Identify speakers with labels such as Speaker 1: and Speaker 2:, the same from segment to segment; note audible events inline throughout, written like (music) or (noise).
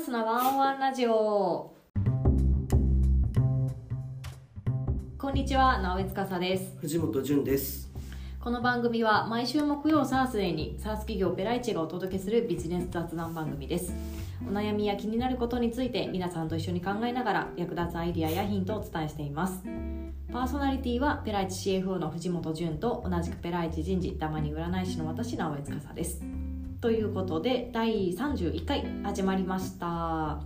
Speaker 1: ウスのワンワンラジオ。こんにちは直江司です。
Speaker 2: 藤本潤です。
Speaker 1: この番組は毎週木曜サースデーにサース企業ペライチがお届けするビジネス雑談番組です。お悩みや気になることについて皆さんと一緒に考えながら役立つアイディアやヒントをお伝えしています。パーソナリティはペライチ CFO の藤本潤と同じくペライチ人事たまに占い師の私直江司ですということで第31回始まりました。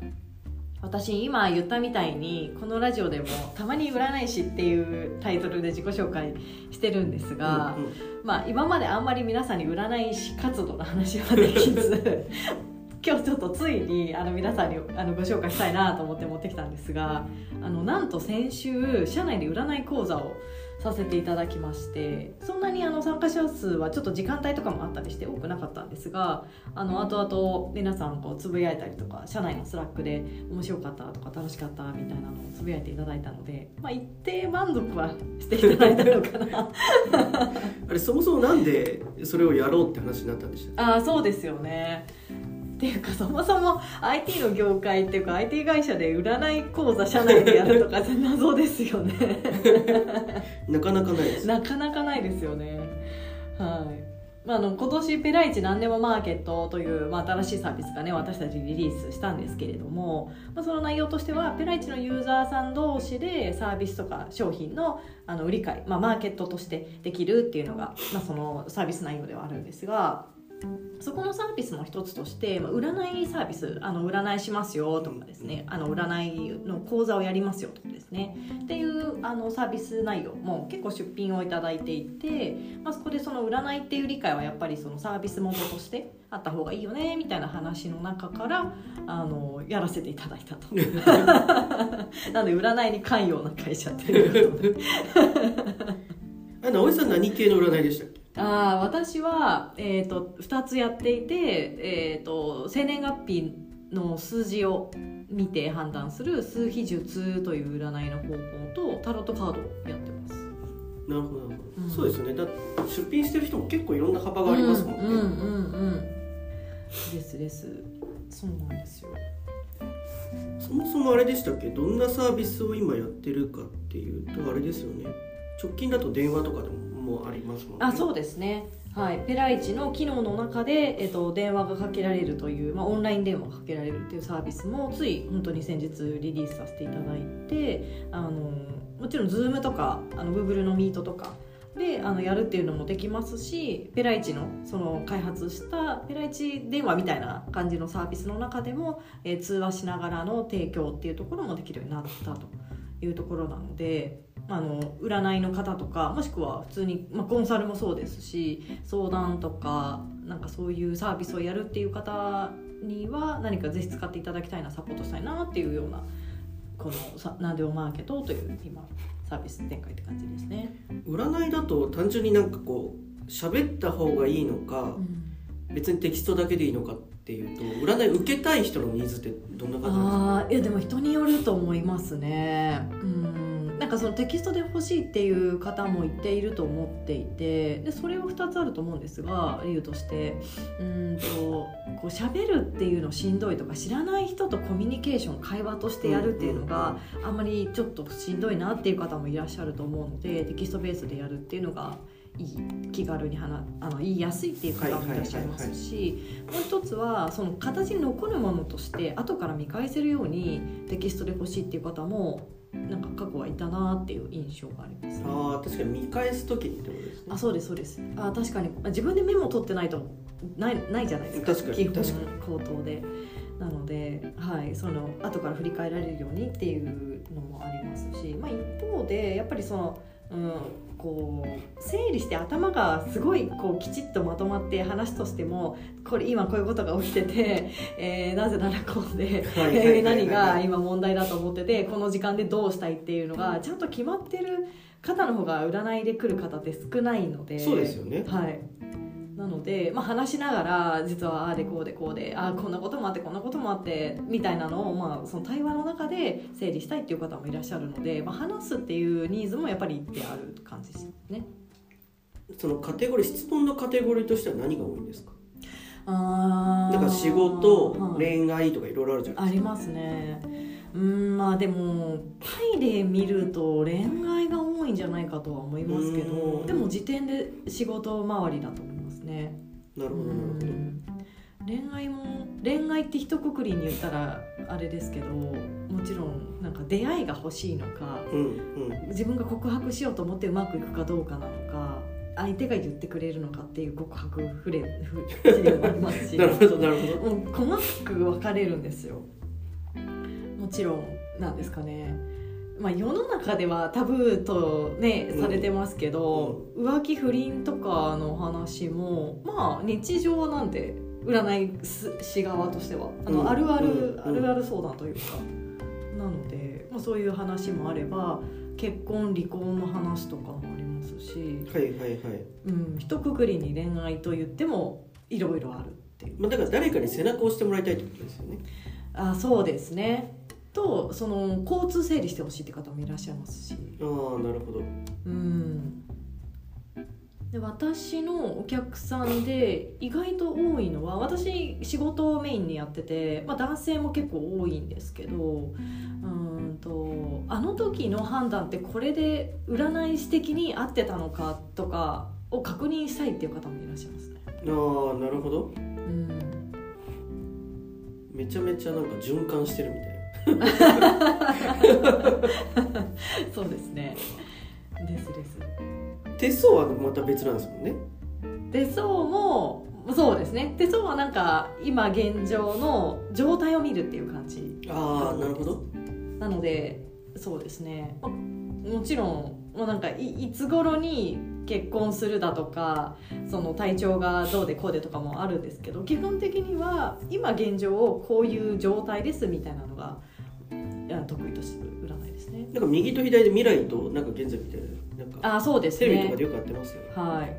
Speaker 1: 私今言ったみたいにこのラジオでも「たまに占い師」っていうタイトルで自己紹介してるんですが、うんうん、まあ、今まであんまり皆さんに占い師活動の話はできず (laughs) 今日ちょっとついにあの皆さんにあのご紹介したいなと思って持ってきたんですがあのなんと先週社内で占い講座をさせていただきましてそんなにあの参加者数はちょっと時間帯とかもあったりして多くなかったんですがあの後々皆さんこうつぶやいたりとか社内の Slack で面白かったとか楽しかったみたいなのをつぶやいていただいたので、まあ、一定満足はしていただいたのかな。(laughs)
Speaker 2: あれそもそもなんでそれをやろうって話になったんでした
Speaker 1: あそうですよねっていうかそもそも IT の業界っていうか IT 会社で占い講座社内でやるとか謎ですよね。
Speaker 2: なかなかないです。
Speaker 1: なかなかないですよね。はい。まあ、あの今年ペライチ何でもマーケットという、まあ、新しいサービスがね私たちリリースしたんですけれども、まあ、その内容としてはペライチのユーザーさん同士でサービスとか商品のあの売り買い、まあ、マーケットとしてできるっていうのが、まあ、そのサービス内容ではあるんですがそこのサービスの一つとして、まあ、占いサービスあの占いしますよとかですねあの占いの講座をやりますよとかですね。っていうあのサービス内容も結構出品をいただいていて、まあ、そこでその占いっていう理解はやっぱりそのサービス元としてあった方がいいよねみたいな話の中からあのやらせていただいたと。(laughs) なので占いに関与な会社っていう (laughs)
Speaker 2: あ直江さん何系の占いでしたっけ？
Speaker 1: あ私は、えーと、2つやっていて、えーと、生年月日の数字を見て判断する数比術という占いの方法とタロットカードをやってます。
Speaker 2: なるほど、うん、そうですね。だ出品してる人も結構いろんな幅がありますもんね、うんうんうんうん。
Speaker 1: ですです。そうなんですよ。
Speaker 2: そもそもあれでしたっけ？どんなサービスを今やってるかっていうとあれですよね。直近だと電話とかでももありますもんね。
Speaker 1: あそうですねはい、ペライチの機能の中で、えっと、電話がかけられるという、まあ、オンライン電話がかけられるというサービスもつい本当に先日リリースさせていただいてあのもちろん Zoom とかあの Google の Meet とかであのやるっていうのもできますしペライチのその開発したペライチ電話みたいな感じのサービスの中でも、えー、通話しながらの提供っていうところもできるようになったというところなので。あの占いの方とかもしくは普通に、まあ、コンサルもそうですし相談とかなんかそういうサービスをやるっていう方には何かぜひ使っていただきたいなサポートしたいなっていうようなこのナデオマーケットという今サービス展開って感じですね。
Speaker 2: 占いだと単純になんかこう喋った方がいいのか、うん、別にテキストだけでいいのかっていうと占い受けたい人のニーズってどんな感じですか？
Speaker 1: あいやでも人によると思いますね。うんなんかそのテキストで欲しいっていう方も言っていると思っていてでそれは2つあると思うんですが理由としてうんとこう喋るっていうのしんどいとか知らない人とコミュニケーション会話としてやるっていうのがあんまりちょっとしんどいなっていう方もいらっしゃると思うのでテキストベースでやるっていうのがいい気軽に話あの言いやすいっていう方もいらっしゃいますしもう一つはその形に残るものとして後から見返せるようにテキストで欲しいっていう方もなんか過去はいたなっていう印象があります、
Speaker 2: ね、ああ確かに見返す時ってことですね。
Speaker 1: あそうですそうです。あ確かに。自分でメモ取ってないとないないじゃないですか。
Speaker 2: 確かに。基本
Speaker 1: 口頭で。なので、はい、その後から振り返られるようにっていうのもありますし、まあ、一方でやっぱりその、うん、こう整理して頭がすごいこうきちっとまとまって話としてもこれ今こういうことが起きてて、(laughs) えー、なぜならこうで、え何が今問題だと思っててこの時間でどうしたいっていうのがちゃんと決まってる方の方が占いで来る方って少ないので。
Speaker 2: そうですよね、
Speaker 1: はい、なので、まあ、話しながら実はああでこうでこうでああこんなこともあってこんなこともあってみたいなのを、まあ、その対話の中で整理したいっていう方もいらっしゃるので、まあ、話すっていうニーズもやっぱり一定ある感じですね。
Speaker 2: そのカテゴリー質問のカテゴリーとしては何が多いんですか？
Speaker 1: あ
Speaker 2: だから仕事、
Speaker 1: はい。
Speaker 2: 恋愛とかいろいろあるじゃないですか。
Speaker 1: ありますね。うんまあでもパイで見ると恋愛が多いんじゃないかとは思いますけ
Speaker 2: うん。
Speaker 1: どでも時点で仕事周りだとね。
Speaker 2: なるほどなるほど。
Speaker 1: うん恋愛も恋愛って一括りに言ったらあれですけどもちろんなんか出会いが欲しいのか
Speaker 2: うんうん。
Speaker 1: 自分が告白しようと思ってうまくいくかどうかなのか相手が言ってくれるのかっていう告白フレフセリフもありますし。
Speaker 2: なるほどなるほど。
Speaker 1: もう細かく分かれるんですよ。もちろんなんですかねまあ世の中ではタブーとね
Speaker 2: うん。
Speaker 1: されてますけど、浮気不倫とかの話もまあ日常なんで占い師側としては。あの、
Speaker 2: うん。
Speaker 1: あるある、
Speaker 2: うん。
Speaker 1: あるある相談というか。なので、まあ、そういう話もあれば結婚離婚の話とかもありますし、
Speaker 2: はいはいはい。
Speaker 1: うん、一括りに恋愛と言ってもいろいろあるっていう。
Speaker 2: まあだから誰かに背中を押してもらいたいってことですよね。
Speaker 1: あそうですねとその交通整理してほしいって方もいらっしゃいますし。
Speaker 2: ああなるほど。
Speaker 1: うん。で私のお客さんで意外と多いのは私仕事をメインにやってて、まあ、男性も結構多いんですけどうんとあの時の判断ってこれで占い師的に合ってたのかとかを確認したいっていう方もいらっしゃいますね。
Speaker 2: ああなるほど。
Speaker 1: うん。
Speaker 2: めちゃめちゃなんか循環してるみたいな (laughs)
Speaker 1: そうですね。ですです。
Speaker 2: 手相はまた別なんですもんね。
Speaker 1: 手相もそうですね。手相はなんか今現状の状態を見るっていう感じ。
Speaker 2: ああなるほど。
Speaker 1: なのでそうですね。まもちろんもうなんかいいつ頃に結婚するだとかその体調がどうでこうでとかもあるんですけど基本的には今現状こういう状態ですみたいなのが得意とする占いですね。
Speaker 2: なんか右と左で未来となんか現在みたいななんか
Speaker 1: あそうですね。
Speaker 2: テレビとかでよくやってますよね。
Speaker 1: はい。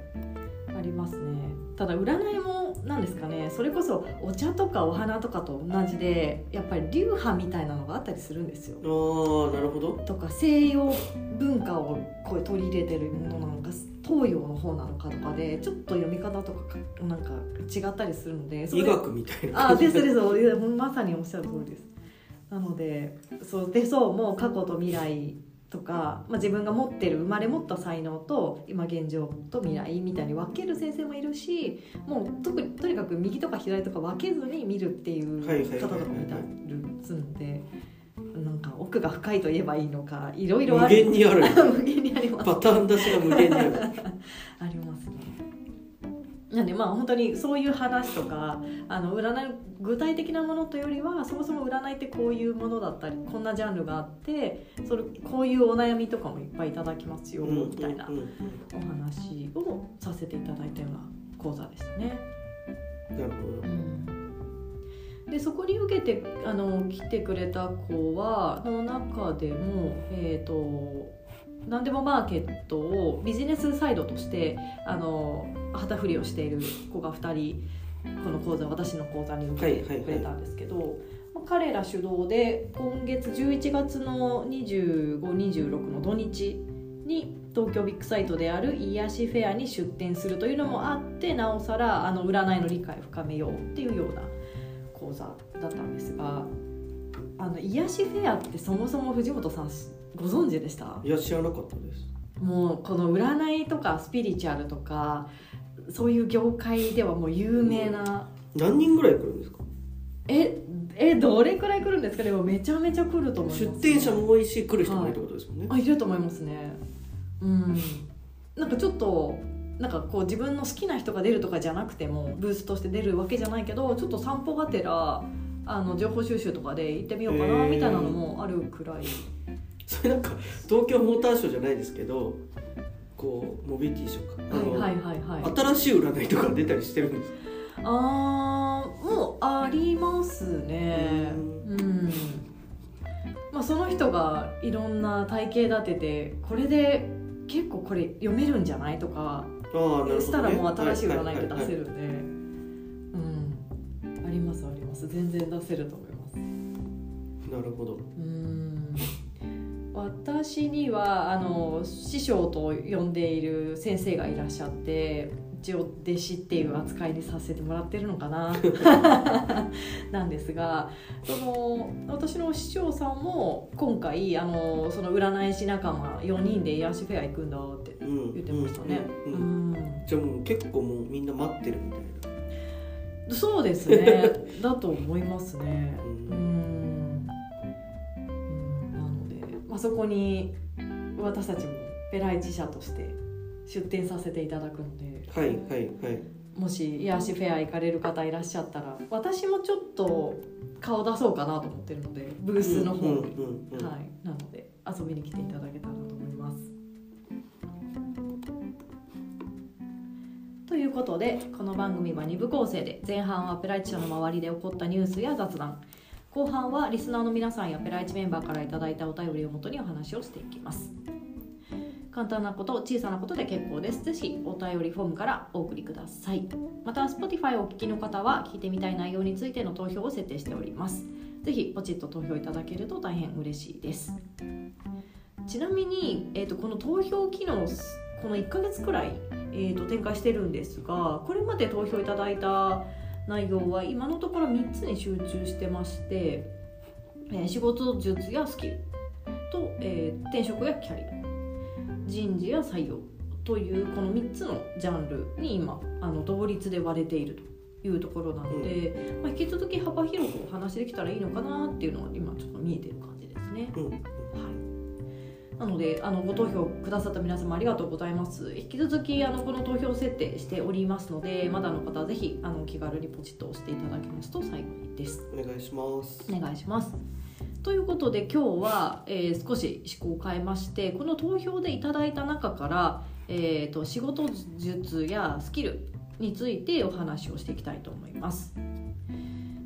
Speaker 1: ありますね。ただ占いもなんですかね。それこそお茶とかお花とかと同じでやっぱり流派みたいなのがあったりするんですよ。
Speaker 2: ああなるほど。
Speaker 1: とか西洋文化をこう取り入れてるものなのか東洋の方なのかとかでちょっと読み方とかかなんか違ったりするので
Speaker 2: 医学みたいな。
Speaker 1: あ
Speaker 2: 感じ
Speaker 1: ですです。まさにおっしゃる通りですなのでそう手相も過去と未来とか、まあ、自分が持ってる生まれ持った才能と今現状と未来みたいに分ける先生もいるしもう特にとにかく右とか左とか分けずに見るっていう方とかもいたりするのでなんか奥が深いと言えばいいのかいろいろあ
Speaker 2: 無
Speaker 1: る
Speaker 2: 限にある。(laughs)
Speaker 1: 無限にあります。
Speaker 2: パターン出しが無限にある。(laughs)
Speaker 1: あります。ね。なんでまあ本当にそういう話とかあの占い具体的なものというよりはそもそも占いってこういうものだったりこんなジャンルがあってそれこういうお悩みとかもいっぱいいただきますよ
Speaker 2: うん
Speaker 1: みたいなお話をさせていただいたような講座でしたね。
Speaker 2: なるほど。
Speaker 1: でそこに受けてあの来てくれた子はの中でもえっ、と何でもマーケットをビジネスサイドとしてあの旗振りをしている子が2人この講座私の講座に受けてくれたんですけど、まあ彼ら主導で今月11月の2526の土日に東京ビッグサイトである癒しフェアに出店するというのもあってなおさらあの占いの理解を深めようっていうような講座だったんですがあの癒しフェアってそもそも藤本さんご存知でした？
Speaker 2: いや知らなかったです。
Speaker 1: もうこの占いとかスピリチュアルとかそういう業界ではもう有名な、
Speaker 2: 何人ぐらい来るんですか？
Speaker 1: ええどれくらい来るんですか？でもめちゃめちゃ来ると思います。
Speaker 2: 出店者も多いし来る人も多いってことですもんね、
Speaker 1: あいると思いますね。うん。なんかちょっとなんかこう自分の好きな人が出るとかじゃなくてもブースとして出るわけじゃないけどちょっと散歩がてらあの情報収集とかで行ってみようかなみたいなのもあるくらい
Speaker 2: それなんか東京モーターショーじゃないですけどこうモビリティショーか。
Speaker 1: はいはいはいはい。
Speaker 2: 新しい占いとか出たりしてるんです。か
Speaker 1: あーもうありますね。
Speaker 2: う
Speaker 1: うん。まあその人がいろんな体系立ててこれで結構これ読めるんじゃないとか
Speaker 2: あね、
Speaker 1: したらもう新しい占いって出せるんで。うん。ありますあります。全然出せると思います。
Speaker 2: なるほど。
Speaker 1: うん私にはあの師匠と呼んでいる先生がいらっしゃって一応弟子っていう扱いにさせてもらってるのかな (laughs) なんですがその私の師匠さんも今回あのその占い師仲間4人で癒しフェア行くんだって言ってましたね。
Speaker 2: じゃあもう結構もうみんな待ってるみたいな。
Speaker 1: そうですね。だと思いますね。
Speaker 2: う
Speaker 1: うんんまあ、そこに私たちもペライチ社として出店させていただくので
Speaker 2: はいはいはい。
Speaker 1: もし癒しフェア行かれる方いらっしゃったら私もちょっと顔出そうかなと思ってるのでブースの方に、
Speaker 2: うんうん
Speaker 1: はい、なので遊びに来ていただけたらと思います。ということでこの番組は2部構成で前半はペライチ社の周りで起こったニュースや雑談後半はリスナーの皆さんやペライチメンバーからいただいたお便りをもとにお話をしていきます。簡単なこと小さなことで結構です。ぜひお便りフォームからお送りください。また Spotify をお聞きの方は聞いてみたい内容についての投票を設定しております。ぜひポチッと投票いただけると大変嬉しいです。ちなみに、えー、とこの投票機能この1ヶ月くらい、えー、と展開してるんですがこれまで投票いただいた内容は今のところ3つに集中してまして、えー仕事術やスキルと、えー転職やキャリア人事や採用というこの3つのジャンルに今あの同率で割れているというところなので、まあ、引き続き幅広くお話できたらいいのかなっていうのが今ちょっと見えてる感じですね。
Speaker 2: うん
Speaker 1: はい、なのであのご投票くださった皆様ありがとうございます。引き続きあのこの投票設定しておりますのでまだの方はぜひあの気軽にポチッと押していただけますと幸いです。
Speaker 2: お願いします。
Speaker 1: お願いします。ということで今日は、えー少し思考を変えましてこの投票でいただいた中から、えー、と仕事術やスキルについてお話をしていきたいと思います。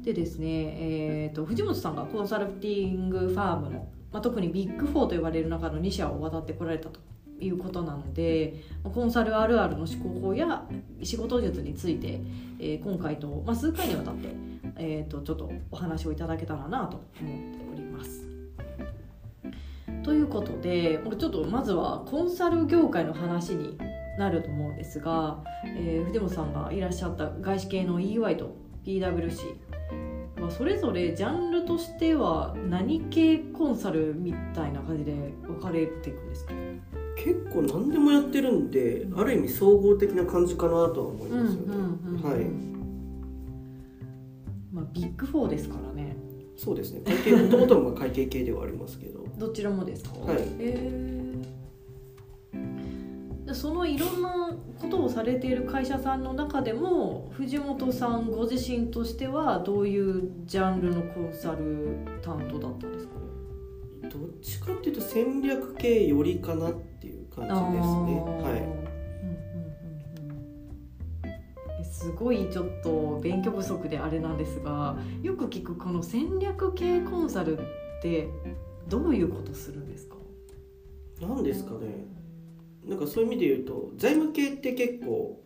Speaker 1: でですね、えー、と藤本さんがコンサルティングファームの、まあ、特にビッグ4と言われる中の2社を渡ってこられたということなのでコンサルあるあるの思考法や仕事術について、えー今回と、まあ、数回にわたって、えー、とちょっとお話をいただけたらなと思っております。ということでちょっとまずはコンサル業界の話になると思うんですが、えー藤本さんがいらっしゃった外資系の EY と PWC まあそれぞれジャンルとしては何系コンサルみたいな感じで分かれていくんですか？
Speaker 2: 結構何でもやってるんである意味総合的な感じかなとは思いますよね、はい。
Speaker 1: まあ、ビッグフォーですからね。
Speaker 2: そうですね。会計もともとも会計系ではありますけど。
Speaker 1: どちらもですか？
Speaker 2: はい。
Speaker 1: へー。でそのいろんなことをされている会社さんの中でも藤本さんご自身としてはどういうジャンルのコンサル担当だったんですか？
Speaker 2: どっちかっていうと戦略系よりかなっていう感じですね。はい。
Speaker 1: すごいちょっと勉強不足であれなんですがよく聞くこの戦略系コンサルってどういうことするんですか？
Speaker 2: 何ですかねなんかそういう意味で言うと財務系って結構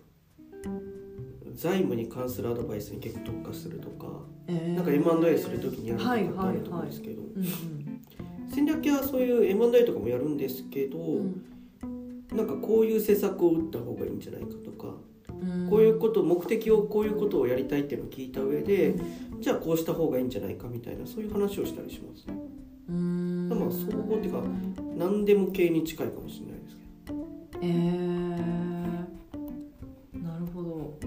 Speaker 2: 財務に関するアドバイスに結構特化するとか、なんか M&A する時にやるとかってあると思うんですけど、
Speaker 1: うん
Speaker 2: 戦略系はそういう M&A とかもやるんですけど、
Speaker 1: うん。
Speaker 2: なんかこういう施策を打った方がいいんじゃないかとか、
Speaker 1: うん。
Speaker 2: こういうこと目的をこういうことをやりたいっていうのを聞いた上で、じゃあこうした方がいいんじゃないかみたいなそういう話をしたりします。ね
Speaker 1: うん。
Speaker 2: まあ総合っていうか何でも系に近いかもしれない
Speaker 1: えー、なるほど。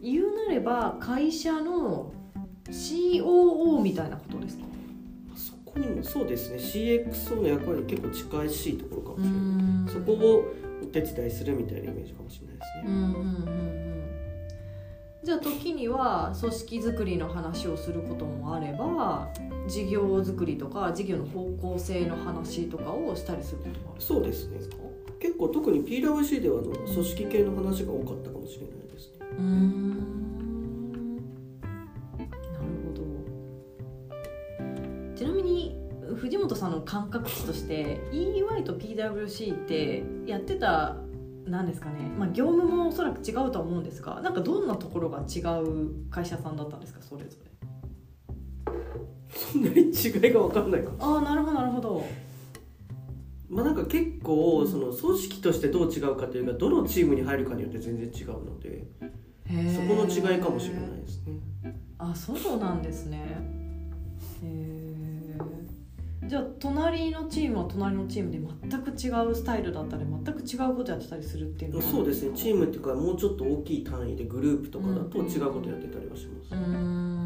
Speaker 1: 言うなれば会社の COO みたいなことですか？
Speaker 2: どそこにもそうですね。CXO の役割に結構近いしいところかもしれない、そこをお手伝いするみたいなイメージかもしれないですね、
Speaker 1: うんうんうんうん。じゃあ時には組織づくりの話をすることもあれば事業づくりとか事業の方向性の話とかをしたりすることもある
Speaker 2: そうですね
Speaker 1: んですか
Speaker 2: 結構特に PWC ではあの組織系の話が多かったかもしれないですね。
Speaker 1: うーん。なるほど。ちなみに藤本さんの感覚値として EY と PWC ってやってたなんですかね、まあ、業務もおそらく違うとは思うんですがなんかどんなところが違う会社さんだったんですかそれぞれ。(laughs)
Speaker 2: そんなに違いが分かんないか
Speaker 1: あなるほどなるほど
Speaker 2: まあなんか結構その組織としてどう違うかというかどのチームに入るかによって全然違うのでそこの違いかもしれないですね。
Speaker 1: あそうなんですね。じゃあ隣のチームは隣のチームで全く違うスタイルだったり全く違うことやってたりするっていうのは？
Speaker 2: そうですね。チームっていうかもうちょっと大きい単位でグループとかだと違うことやってたりはします。うん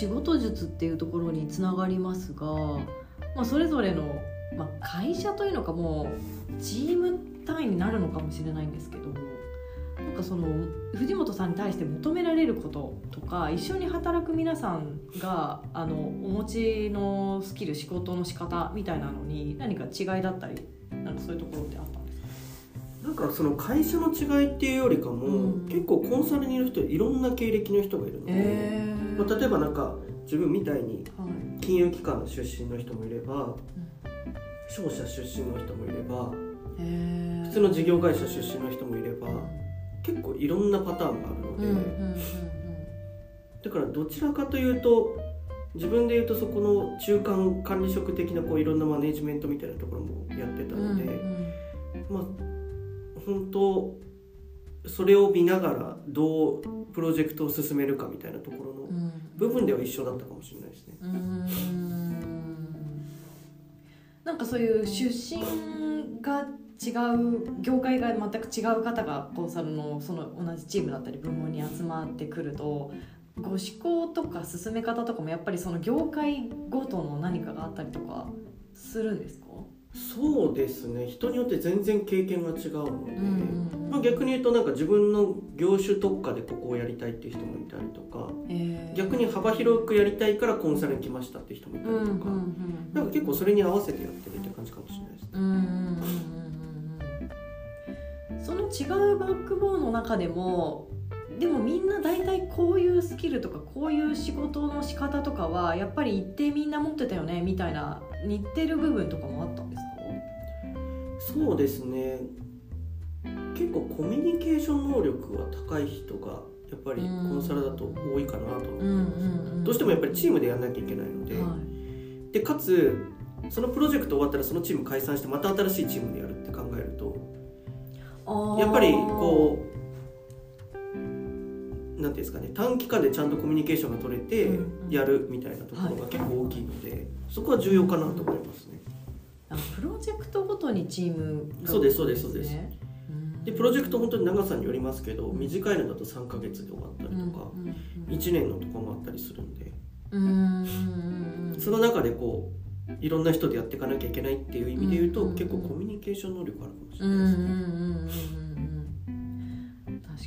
Speaker 1: 仕事術っていうところにつながりますが、まあ、それぞれの、まあ、会社というのかもうチーム単位になるのかもしれないんですけどなんかその藤本さんに対して求められることとか一緒に働く皆さんがあのお持ちのスキル仕事の仕方みたいなのに何か違いだったりなんかそういうところってあったんですか？
Speaker 2: なんかその会社の違いっていうよりかも、うん、結構コンサルにいる人いろんな経歴の人がいるので、えー、まあ、例えばなんか自分みたいに金融機関の出身の人もいれば、はい、商社出身の人もいれば、えー、普通の事業会社出身の人もいれば。結構いろんなパターンがあるので、うんうんうんうん、だからどちらかというと自分で言うとそこの中間管理職的なこういろんなマネジメントみたいなところもやってたので、うんうん、まあ本当それを見ながらどうプロジェクトを進めるかみたいなところの部分では一緒だったかもしれないですね。
Speaker 1: ん。なんかそういう出身が違う業界が全く違う方がコンサルのその同じチームだったり部門に集まってくるとご思考とか進め方とかもやっぱりその業界ごとの何かがあったりとかするんですか？
Speaker 2: そうですね。人によって全然経験が違うので、まあ、逆に言うとなんか自分の業種特化でここをやりたいっていう人もいたりとか、えー、逆に幅広くやりたいからコンサルに来ましたっていう人もいたりとか、なんか結構それに合わせてやってるって感じかもしれないですね。うんうんうん。
Speaker 1: その違うバックボーンの中でもでもみんな大体こういうスキルとかこういう仕事の仕方とかはやっぱり一定みんな持ってたよねみたいな似てる部分とかも
Speaker 2: そうですね。結構コミュニケーション能力は高い人がやっぱりコンサルだと多いかなと。思います、どうしてもやっぱりチームでやんなきゃいけないので、はい、でかつそのプロジェクト終わったらそのチーム解散してまた新しいチームでやるって考えるとやっぱりこうなんていうんですかね短期間でちゃんとコミュニケーションが取れてやるみたいなところが結構大きいので、そこは重要かなと思いますね。
Speaker 1: あプロジェクトごとにチーム、
Speaker 2: ね、そうですそうですそうです。でプロジェクト本当に長さによりますけど短いのだと3か月で終わったりとか、う1年のとこもあったりするんで。その中でこういろんな人でやっていかなきゃいけないっていう意味で言うと、うんうん、結構コミュニケーション能力あるかもしれないですね。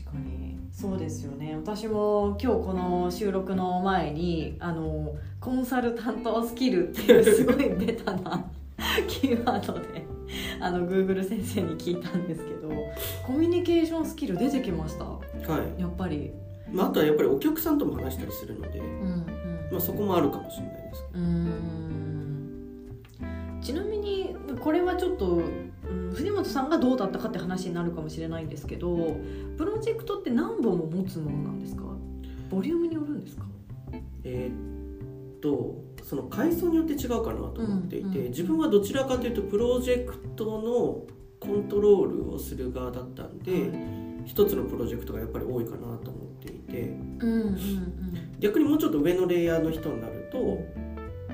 Speaker 1: 確かに。そうですよね。私も今日この収録の前にあのコンサルタントスキルっていうすごいベタな (laughs) キーワードであの Google 先生に聞いたんですけどコミュニケーションスキル出てきました、は
Speaker 2: い、
Speaker 1: やっぱり、
Speaker 2: まあ、あとはやっぱりお客さんとも話したりするので、うんうん、まあ、そこもあるかもしれないですけど。
Speaker 1: ちなみにこれはちょっと、うん、藤本さんがどうだったかって話になるかもしれないんですけどプロジェクトって何本も持つものなんですか？ボリュームによるんですか？
Speaker 2: えー、っとその階層によって違うかなと思っていて、自分はどちらかというとプロジェクトのコントロールをする側だったんで、はい、一つのプロジェクトがやっぱり多いかなと思っていて、逆にもうちょっと上のレイヤーの人になると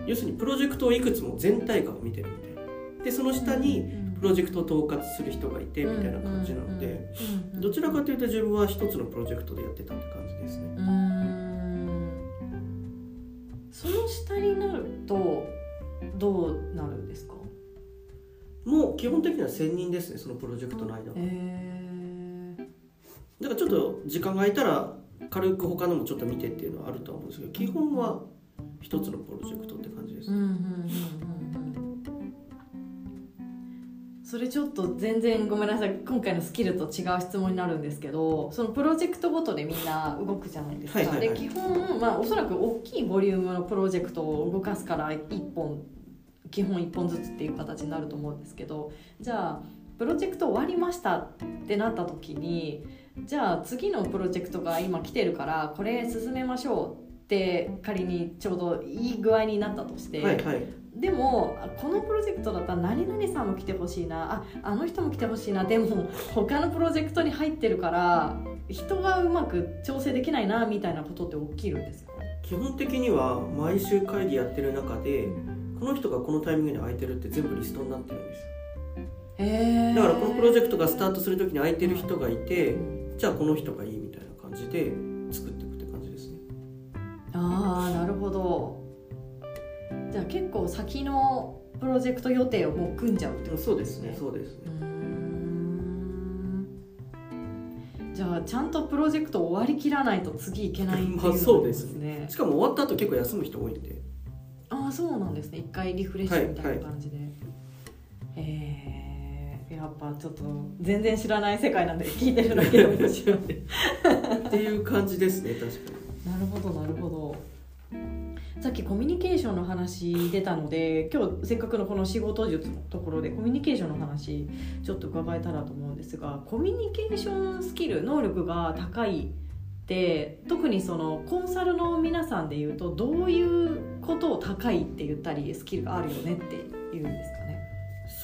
Speaker 2: 要するにプロジェクトをいくつも全体感を見てるみたいな。でその下にプロジェクトを統括する人がいてみたいな感じなのでどちらかというと自分は一つのプロジェクトでやってたって感じですね。
Speaker 1: 下になるとどうなるんですか？
Speaker 2: もう基本的には専任ですねそのプロジェクトの間は。えー、だからちょっと時間が空いたら軽く他のもちょっと見てっていうのはあると思うんですけど基本は一つのプロジェクトって感じです、
Speaker 1: それちょっと全然ごめんなさい。今回のスキルと違う質問になるんですけどそのプロジェクトごとでみんな動くじゃないですか、はいはいはい、で基本、まあ、おそらく大きいボリュームのプロジェクトを動かすから1本基本1本ずつっていう形になると思うんですけどじゃあプロジェクト終わりましたってなった時にじゃあ次のプロジェクトが今来てるからこれ進めましょうっって仮にちょうどいい具合になったとして、
Speaker 2: はいはい、
Speaker 1: でもこのプロジェクトだったら何々さんも来てほしいな。ああの人も来てほしいな。でも他のプロジェクトに入ってるから人がうまく調整できないなみたいなことって起きるんですか？
Speaker 2: 基本的には毎週会議やってる中でこの人がこのタイミングで空いてるって全部リストになってるんです。
Speaker 1: よ
Speaker 2: だからこのプロジェクトがスタートする時に空いてる人がいてじゃあこの人がいいみたいな感じで作っていくって感じですね。
Speaker 1: ああなるほどじゃあ結構先のプロジェクト予定をもう組んじゃうってことですね。
Speaker 2: そうですねそうですね。
Speaker 1: じゃあちゃんとプロジェクト終わりきらないと次いけないっていう、(laughs)
Speaker 2: そうですね。しかも終わった後結構休む人多いんで。
Speaker 1: ああそうなんですね。一回リフレッシュみたいな感じで、はいはい、えー、やっぱちょっと全然知らない世界なんで聞いてるだけで面白い。(laughs)
Speaker 2: っていう感じですね確か
Speaker 1: に。なるほどなるほどさっきコミュニケーションの話出たので今日せっかくのこの仕事術のところでコミュニケーションの話ちょっと伺えたらと思うんですがコミュニケーションスキル能力が高いって特にそのコンサルの皆さんで言うとどういうことを高いって言ったりスキルがあるよねって言うんですかね。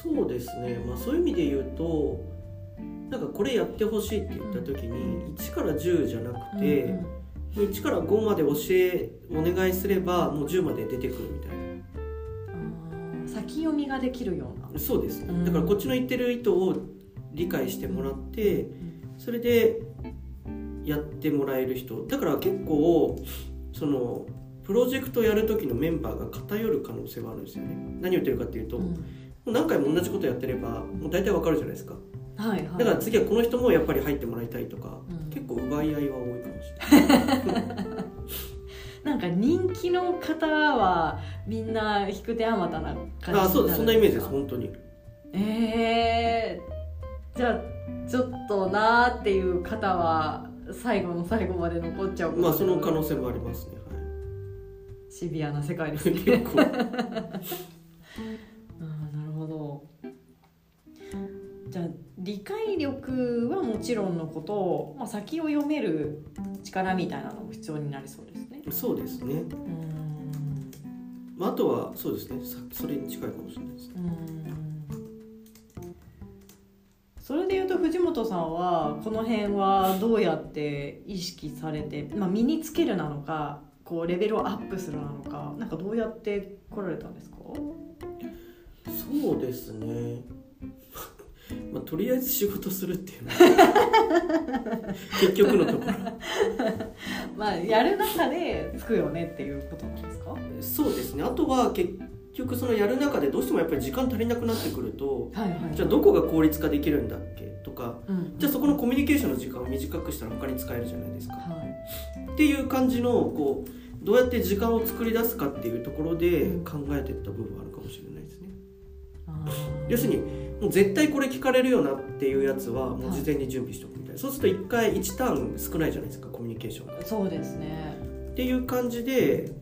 Speaker 2: そうですね、まあ、そういう意味で言うとなんかこれやってほしいって言った時に1から10じゃなくて、うんうん1から5まで教えお願いすればもう10まで出てくるみたい
Speaker 1: な先読みができるよう
Speaker 2: なそうですね、だからこっちの言ってる意図を理解してもらってそれでやってもらえる人だから結構そのプロジェクトやる時のメンバーが偏る可能性はあるん。ですよね何を言ってるかっていうと、うん、何回も同じことやってればもう大体わかるじゃないですか
Speaker 1: はいはい、
Speaker 2: だから次はこの人もやっぱり入ってもらいたいとか、うん、結構奪い合いは多いかもしれない。(laughs)
Speaker 1: なんか人気の方はみんな引く手あまたな
Speaker 2: 感じあそうそんなイメージです本当に。
Speaker 1: えー、じゃあちょっとなーっていう方は最後の最後まで残っちゃう
Speaker 2: まあその可能性もありますね、はい、
Speaker 1: シビアな世界ですね。(laughs) 結構。(laughs) じゃあ理解力はもちろんのこと、まあ、先を読める力みたいなのも必要になりそうですね。
Speaker 2: そうですね。まあ、あとはそうですねそれに近いかもしれないですね。
Speaker 1: それでいうと藤本さんはこの辺はどうやって意識されて、まあ、身につけるなのかこうレベルをアップするなのかなんかどうやって来られたんですか？
Speaker 2: そうですねまあ、とりあえず仕事するっていうの (laughs) 結局のところ。(laughs)
Speaker 1: まあやる中でつくよねっていうことなんですか？
Speaker 2: そうですね。あとは結局そのやる中でどうしてもやっぱり時間足りなくなってくると、はいはい、じゃあどこが効率化できるんだっけ？とか、うん、じゃあそこのコミュニケーションの時間を短くしたら他に使えるじゃないですか、はい、っていう感じのこうどうやって時間を作り出すかっていうところで考えていった部分はあるかもしれないですね。うん、要するにもう絶対これ聞かれるよなっていうやつはもう事前に準備しておくみたいな、はい、そうすると1回1ターン少ないじゃないですかコミュニケーションが。
Speaker 1: そうですね。
Speaker 2: っていう感じで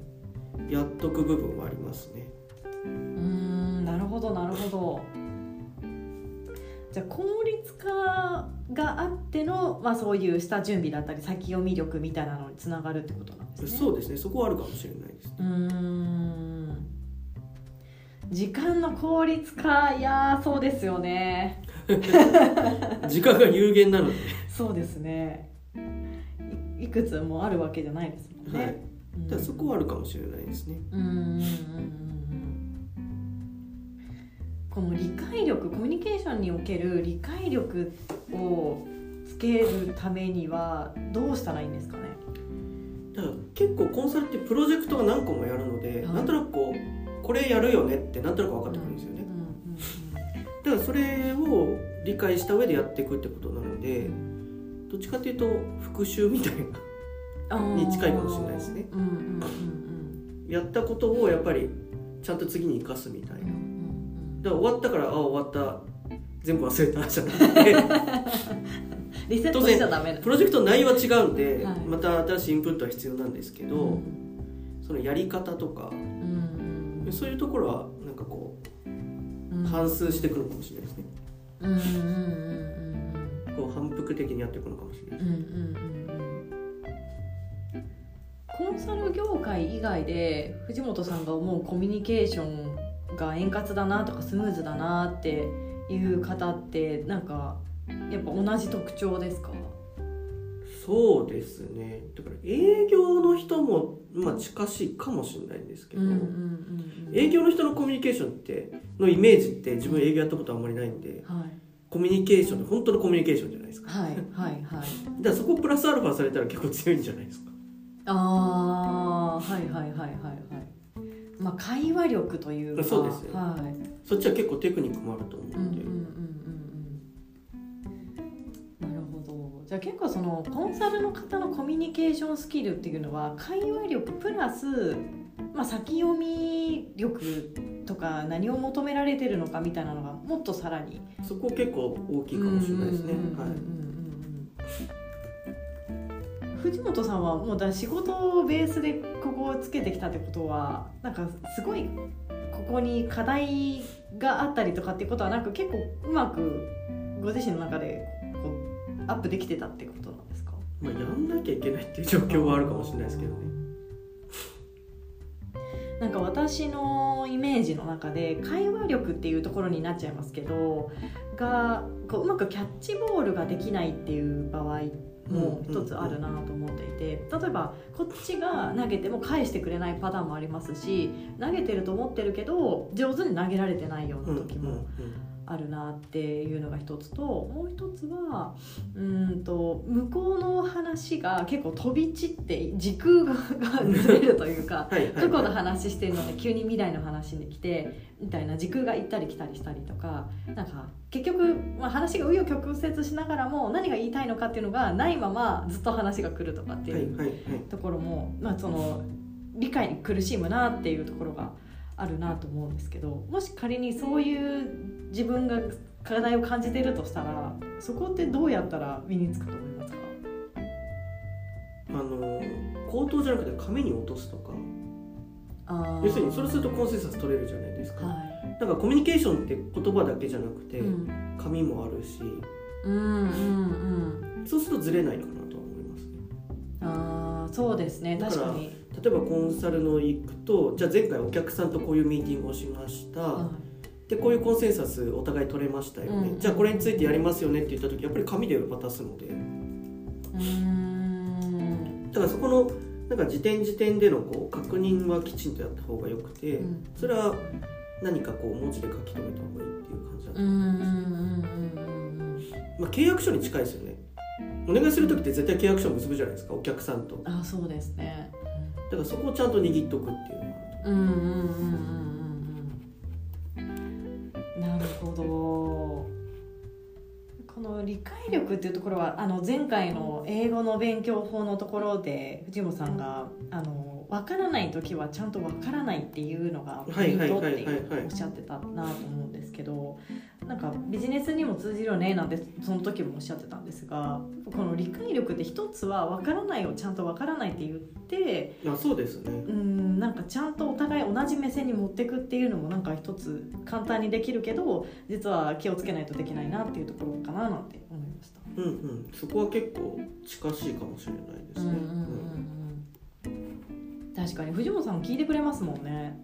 Speaker 2: やっとく部分はありますね。
Speaker 1: うんなるほどなるほど。じゃあ効率化があっての、まあ、そういう下準備だったり先読み力みたいなのにつながるってことなんですね。
Speaker 2: そうですね。そこはあるかもしれないです、ね、
Speaker 1: うん時間の効率化いやそうですよね。
Speaker 2: 時間が有限なので。
Speaker 1: そうですね。いくつもあるわけじゃないですもんね、はい、
Speaker 2: うん、そこはあるかもしれないですね。うん。
Speaker 1: この理解力コミュニケーションにおける理解力をつけるためにはどうしたらいいんですかね。
Speaker 2: だから結構コンサルってプロジェクトが何個もやるので、はい、なんとなくこうこれやるよねってなんとなく分かってくるんですよね、だからそれを理解した上でやっていくってことなのでどっちかっていうと復習みたいなに近いかもしれないですね、やったことをやっぱりちゃんと次に生かすみたいな、だから終わったからあ終わった。全部忘れたじゃなくて。
Speaker 1: リセットしちゃダメ
Speaker 2: プロジェクトの内容は違うんで、はい、また新しいインプットは必要なんですけど、うん、そのやり方とか、そういうところはなんかこう、うん、反数してくるかもしれないですね。うんうんうんうん、こう反復的にやっていくのかもしれないです、ね。うんうんうん、
Speaker 1: コンサル業界以外で藤本さんが思うコミュニケーションが円滑だなとかスムーズだなっていう方ってなんかやっぱ同じ特徴ですか？
Speaker 2: そうですね。だから営業の人も、まあ、近しいかもしれないんですけど、営業の人のコミュニケーションってのイメージって自分営業やったことあんまりないんで、はい、コミュニケーションって本当のコミュニケーションじゃないですか。
Speaker 1: はいはいはいだか
Speaker 2: らそこプラスアルファされたら結構強いんじゃないですか。
Speaker 1: ああはいはいはいはいはい。まあ会話力というか。
Speaker 2: そうですね、はい、そっちは結構テクニックもあると思うんで、うんうんうん
Speaker 1: じゃあ結構そのコンサルの方のコミュニケーションスキルっていうのは会話力プラス、まあ、先読み力とか何を求められてるのかみたいなのがもっとさらに。
Speaker 2: そこ結構大きいかもしれないですね。
Speaker 1: 藤本さんはもうだ仕事をベースでここをつけてきたってことはなんかすごいここに課題があったりとかっていうことはなく結構うまくご自身の中でアップできてたってことなんですか、
Speaker 2: まあ、やんなきゃいけないっていう状況はあるかもしれないですけどね。
Speaker 1: なんか私のイメージの中で会話力っていうところになっちゃいますけどがこううまくキャッチボールができないっていう場合も一つあるなと思っていて例えばこっちが投げても返してくれないパターンもありますし投げてると思ってるけど上手に投げられてないような時もあるなっていうのが一つともう一つはうんと向こうの話が結構飛び散って時空がずれるというかどこの話してるので急に未来の話に来てみたいな時空が行ったり来たりしたりとかなんか結局、まあ、話が紆余曲折しながらも何が言いたいのかっていうのがないままずっと話が来るとかっていうところも、まあ、その理解に苦しむなっていうところがあるなと思うんですけどもし仮にそういう自分が課題を感じてるとしたらそこってどうやったら身につくと思いますか？
Speaker 2: あの口頭じゃなくて紙に落とすとか。要するにそれするとコンセンサス取れるじゃないですか、はい、だからコミュニケーションって言葉だけじゃなくて、うん、紙もあるし、うんうんうん、そうするとずれないかなと思いますね。
Speaker 1: ああそうですね。確かに。
Speaker 2: 例えばコンサルの行くとじゃあ前回お客さんとこういうミーティングをしました、はい、でこういうコンセンサスお互い取れましたよね、うん、じゃあこれについてやりますよねって言った時やっぱり紙で渡すので。だからそこのなんか時点時点でのこう確認はきちんとやった方がよくて、うん、それは何かこう文字で書き留めた方がいいっていう感じだと思います、まあ、契約書に近いですよね。お願いする時って絶対契約書を結ぶじゃないですかお客さんと。
Speaker 1: あそうですね。
Speaker 2: だからそこをちゃんと握っとくっていうのがあると。うんうんうん
Speaker 1: うんほど。この理解力っていうところはあの前回の英語の勉強法のところで藤本さんがあの分からない時はちゃんと分からないっていうのがポイントっておっしゃってたなと思うんですけどなんかビジネスにも通じるよねなんてその時もおっしゃってたんですがこの理解力って一つは分からないをちゃんと分からないって言って
Speaker 2: あそうですね
Speaker 1: うんなんかちゃんとお互い同じ目線に持っていくっていうのもなんか一つ簡単にできるけど実は気をつけないとできないなっていうところかななんて思いました。
Speaker 2: うんうん、そこは結構近しいかもしれないですね。うんうん
Speaker 1: うん、確かに藤本さん聞いてくれますもんね。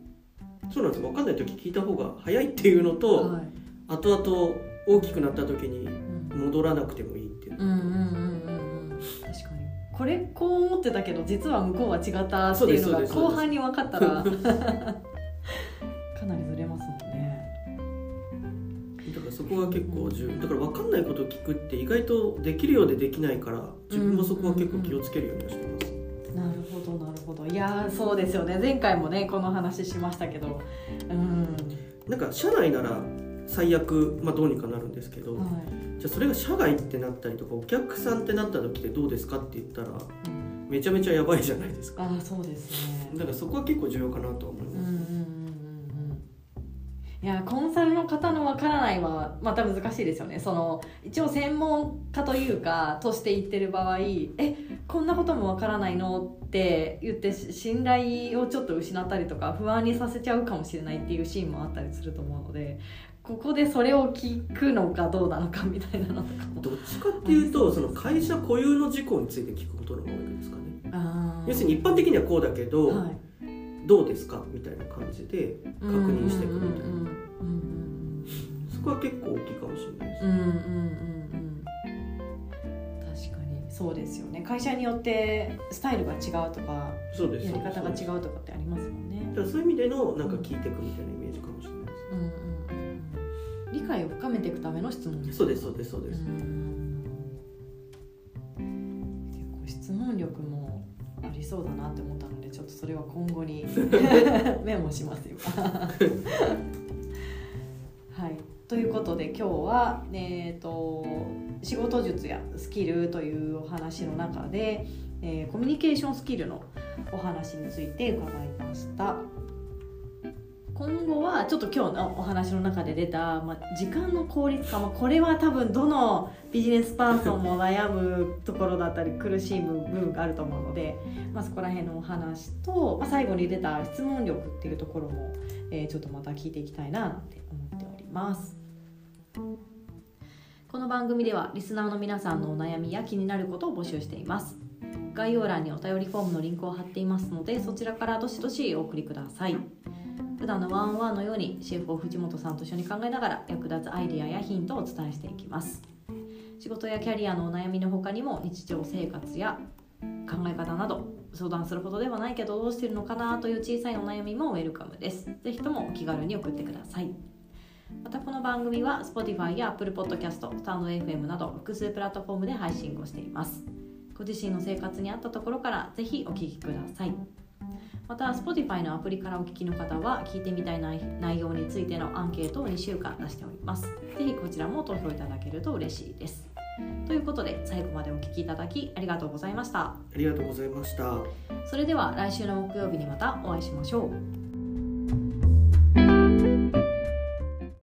Speaker 2: そうなんです分かんない時聞いた方が早いっていうのと、はい後々大きくなった時に戻らなくてもいいっていう,、うんうんうんうん
Speaker 1: 確かに。これこう思ってたけど実は向こうは違ったっていうのが後半に分かったら (laughs) かなりずれますもんね。
Speaker 2: だからそこが結構重要。だから分かんないことを聞くって意外とできるようでできないから自分もそこは結構気をつけるようにはしてます、
Speaker 1: なるほどなるほど。いやそうですよね。前回もねこの話しましたけど。うん。
Speaker 2: なんか社内なら最悪、まあ、どうにかなるんですけど、はい、じゃあそれが社外ってなったりとかお客さんってなった時ってどうですかって言ったら、うん、めちゃめちゃやばいじゃないですか。
Speaker 1: あそうですね。
Speaker 2: だからそこは結構重要かなと思います、うんうん
Speaker 1: いやコンサルの方のわからないはまた難しいですよね。その一応専門家というかとして言ってる場合えこんなこともわからないのって言って信頼をちょっと失ったりとか不安にさせちゃうかもしれないっていうシーンもあったりすると思うのでここでそれを聞くのかどうなのかみたいなのとか
Speaker 2: どっちかっていうとその会社固有の事項について聞くことの方が多いですかね。要するに一般的にはこうだけど、
Speaker 1: はい。
Speaker 2: どうですかみたいな感じで確認していくみたいな、そこは結構大きいかもしれないです、
Speaker 1: うんうんうんうんうん。確かにそうですよね。会社によってスタイルが違うとか
Speaker 2: そうです。
Speaker 1: やり方が違
Speaker 2: う
Speaker 1: うとかってありますもんね。
Speaker 2: だからそういう意味でのなんか聞いていくみたいな
Speaker 1: 解を深めていくための質問
Speaker 2: そうですそうですそうです、
Speaker 1: うん結構質問力もありそうだなって思ったのでちょっとそれは今後に (laughs) メモしますよ。(laughs) はいということで今日は、えー、と仕事術やスキルというお話の中で、えーコミュニケーションスキルのお話について伺いました。はちょっと今日のお話の中で出た、まあ、時間の効率化、まあ、これは多分どのビジネスパーソンも悩むところだったり苦しむ部分があると思うので、まあ、そこら辺のお話と、まあ、最後に出た質問力っていうところも、えーちょっとまた聞いていきたいななんて思っております。この番組ではリスナーの皆さんのお悩みや気になることを募集しています。概要欄にお便りフォームのリンクを貼っていますのでそちらからどしどしお送りください。普段のワンワンのように CFO 藤本さんと一緒に考えながら役立つアイデアやヒントをお伝えしていきます。仕事やキャリアのお悩みの他にも日常生活や考え方など相談するほどではないけどどうしてるのかなという小さいお悩みもウェルカムです。ぜひともお気軽に送ってください。またこの番組は Spotify や Apple Podcast、スタンド FM など複数プラットフォームで配信をしています。ご自身の生活に合ったところからぜひお聞きください。また Spotify のアプリからお聞きの方は聞いてみたい内内容についてのアンケートを2週間出しております。ぜひこちらも投票いただけると嬉しいです。ということで最後までお聞きいただきありがとうございました。
Speaker 2: ありがとうございました。
Speaker 1: それでは来週の木曜日にまたお会いしましょう